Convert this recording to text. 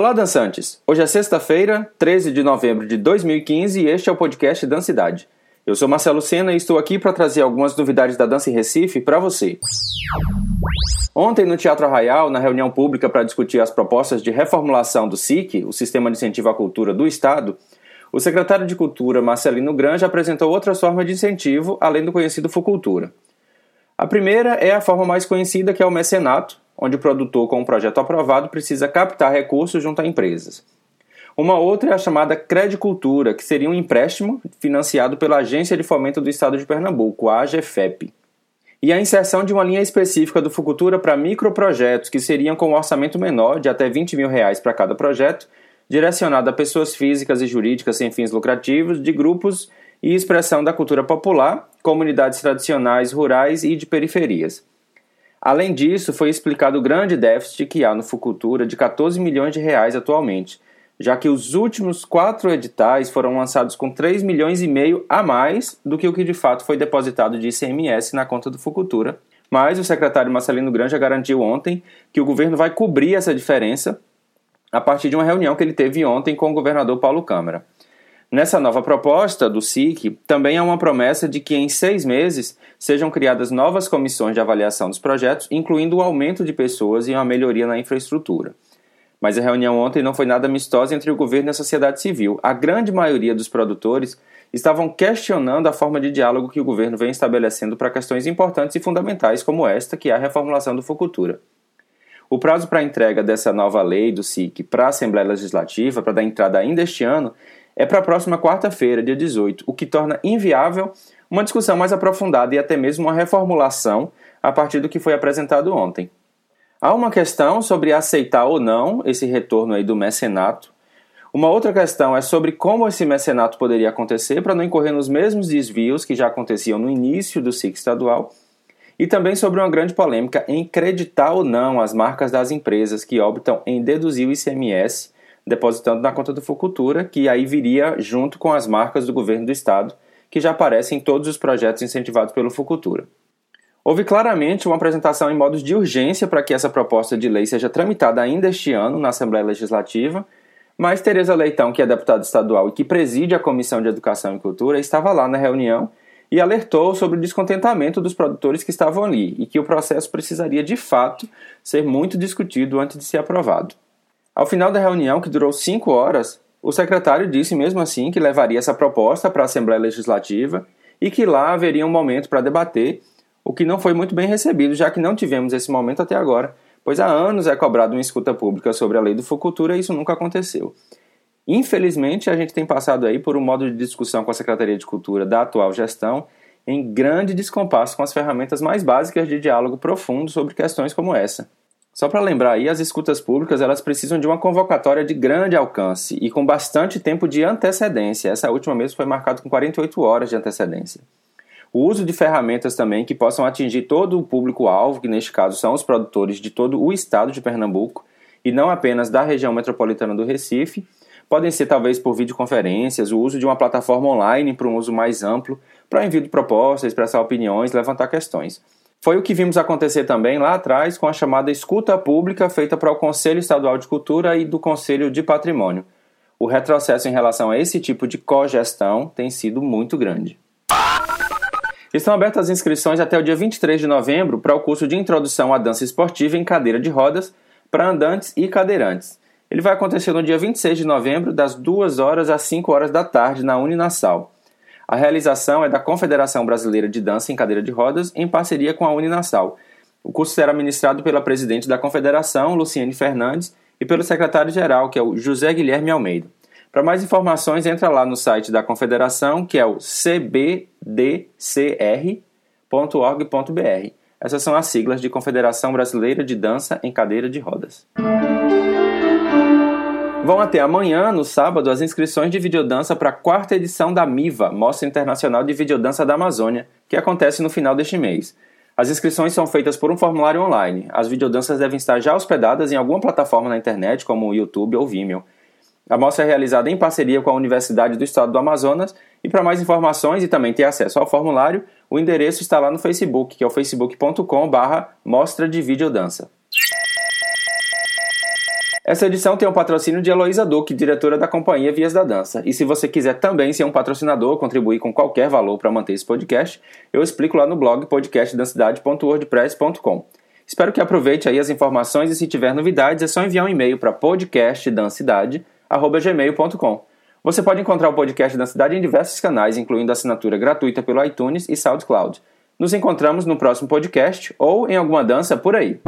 Olá, dançantes! Hoje é sexta-feira, 13 de novembro de 2015 e este é o podcast Dancidade. Eu sou Marcelo Sena e estou aqui para trazer algumas novidades da dança em Recife para você. Ontem, no Teatro Arraial, na reunião pública para discutir as propostas de reformulação do SIC, o Sistema de Incentivo à Cultura do Estado, o secretário de Cultura, Marcelino Grange, apresentou outras formas de incentivo, além do conhecido Fucultura. A primeira é a forma mais conhecida, que é o mecenato, onde o produtor com um projeto aprovado precisa captar recursos junto a empresas. Uma outra é a chamada Credicultura, que seria um empréstimo financiado pela Agência de Fomento do Estado de Pernambuco, a AGFEP. E a inserção de uma linha específica do Fucultura para microprojetos, que seriam com um orçamento menor, de até 20 mil reais para cada projeto, direcionado a pessoas físicas e jurídicas sem fins lucrativos, de grupos e expressão da cultura popular, comunidades tradicionais, rurais e de periferias. Além disso, foi explicado o grande déficit que há no Fucultura de 14 milhões de reais atualmente, já que os últimos quatro editais foram lançados com 3 milhões e meio a mais do que o que de fato foi depositado de ICMS na conta do Fucultura. Mas o secretário Marcelino Granja garantiu ontem que o governo vai cobrir essa diferença a partir de uma reunião que ele teve ontem com o governador Paulo Câmara. Nessa nova proposta do SIC, também há uma promessa de que em seis meses sejam criadas novas comissões de avaliação dos projetos, incluindo o aumento de pessoas e uma melhoria na infraestrutura. Mas a reunião ontem não foi nada amistosa entre o governo e a sociedade civil. A grande maioria dos produtores estavam questionando a forma de diálogo que o governo vem estabelecendo para questões importantes e fundamentais como esta, que é a reformulação do Fucultura. O prazo para a entrega dessa nova lei do SIC para a Assembleia Legislativa, para dar entrada ainda este ano, é para a próxima quarta-feira, dia 18, o que torna inviável uma discussão mais aprofundada e até mesmo uma reformulação a partir do que foi apresentado ontem. Há uma questão sobre aceitar ou não esse retorno aí do mecenato. Uma outra questão é sobre como esse mecenato poderia acontecer para não incorrer nos mesmos desvios que já aconteciam no início do SIC estadual. E também sobre uma grande polêmica em creditar ou não as marcas das empresas que optam em deduzir o ICMS depositando na conta do Fucultura, que aí viria junto com as marcas do governo do estado, que já aparecem em todos os projetos incentivados pelo Fucultura. Houve claramente uma apresentação em modos de urgência para que essa proposta de lei seja tramitada ainda este ano na Assembleia Legislativa, mas Tereza Leitão, que é deputada estadual e que preside a Comissão de Educação e Cultura, estava lá na reunião e alertou sobre o descontentamento dos produtores que estavam ali e que o processo precisaria de fato ser muito discutido antes de ser aprovado. Ao final da reunião, que durou cinco horas, o secretário disse mesmo assim que levaria essa proposta para a Assembleia Legislativa e que lá haveria um momento para debater, o que não foi muito bem recebido, já que não tivemos esse momento até agora, pois há anos é cobrado uma escuta pública sobre a lei do Fucultura e isso nunca aconteceu. Infelizmente, a gente tem passado aí por um modo de discussão com a Secretaria de Cultura da atual gestão em grande descompasso com as ferramentas mais básicas de diálogo profundo sobre questões como essa. Só para lembrar aí, as escutas públicas elas precisam de uma convocatória de grande alcance e com bastante tempo de antecedência. Essa última mesmo foi marcada com 48 horas de antecedência. O uso de ferramentas também que possam atingir todo o público-alvo, que neste caso são os produtores de todo o estado de Pernambuco e não apenas da região metropolitana do Recife, podem ser talvez por videoconferências, o uso de uma plataforma online para um uso mais amplo, para envio de propostas, expressar opiniões, levantar questões. Foi o que vimos acontecer também lá atrás com a chamada escuta pública feita para o Conselho Estadual de Cultura e do Conselho de Patrimônio. O retrocesso em relação a esse tipo de cogestão tem sido muito grande. Estão abertas as inscrições até o dia 23 de novembro para o curso de Introdução à Dança Esportiva em Cadeira de Rodas para andantes e cadeirantes. Ele vai acontecer no dia 26 de novembro, das 2 horas às 5 horas da tarde, na Uninasal. A realização é da Confederação Brasileira de Dança em Cadeira de Rodas, em parceria com a Uninasal. O curso será ministrado pela presidente da Confederação, Luciane Fernandes, e pelo secretário-geral, que é o José Guilherme Almeida. Para mais informações, entra lá no site da Confederação, que é o cbdcr.org.br. Essas são as siglas de Confederação Brasileira de Dança em Cadeira de Rodas. Vão até amanhã, no sábado, as inscrições de videodança para a quarta edição da MIVA, Mostra Internacional de Videodança da Amazônia, que acontece no final deste mês. As inscrições são feitas por um formulário online. As videodanças devem estar já hospedadas em alguma plataforma na internet, como o YouTube ou Vimeo. A mostra é realizada em parceria com a Universidade do Estado do Amazonas e para mais informações e também ter acesso ao formulário, o endereço está lá no Facebook, que é o facebook.com/mostra de videodança. Essa edição tem o patrocínio de Heloísa Duque, diretora da companhia Vias da Dança. E se você quiser também ser um patrocinador, contribuir com qualquer valor para manter esse podcast, eu explico lá no blog podcastdancidade.wordpress.com. Espero que aproveite aí as informações e se tiver novidades é só enviar um e-mail para podcastdancidade@gmail.com. Você pode encontrar o podcast da cidade em diversos canais, incluindo assinatura gratuita pelo iTunes e SoundCloud. Nos encontramos no próximo podcast ou em alguma dança por aí.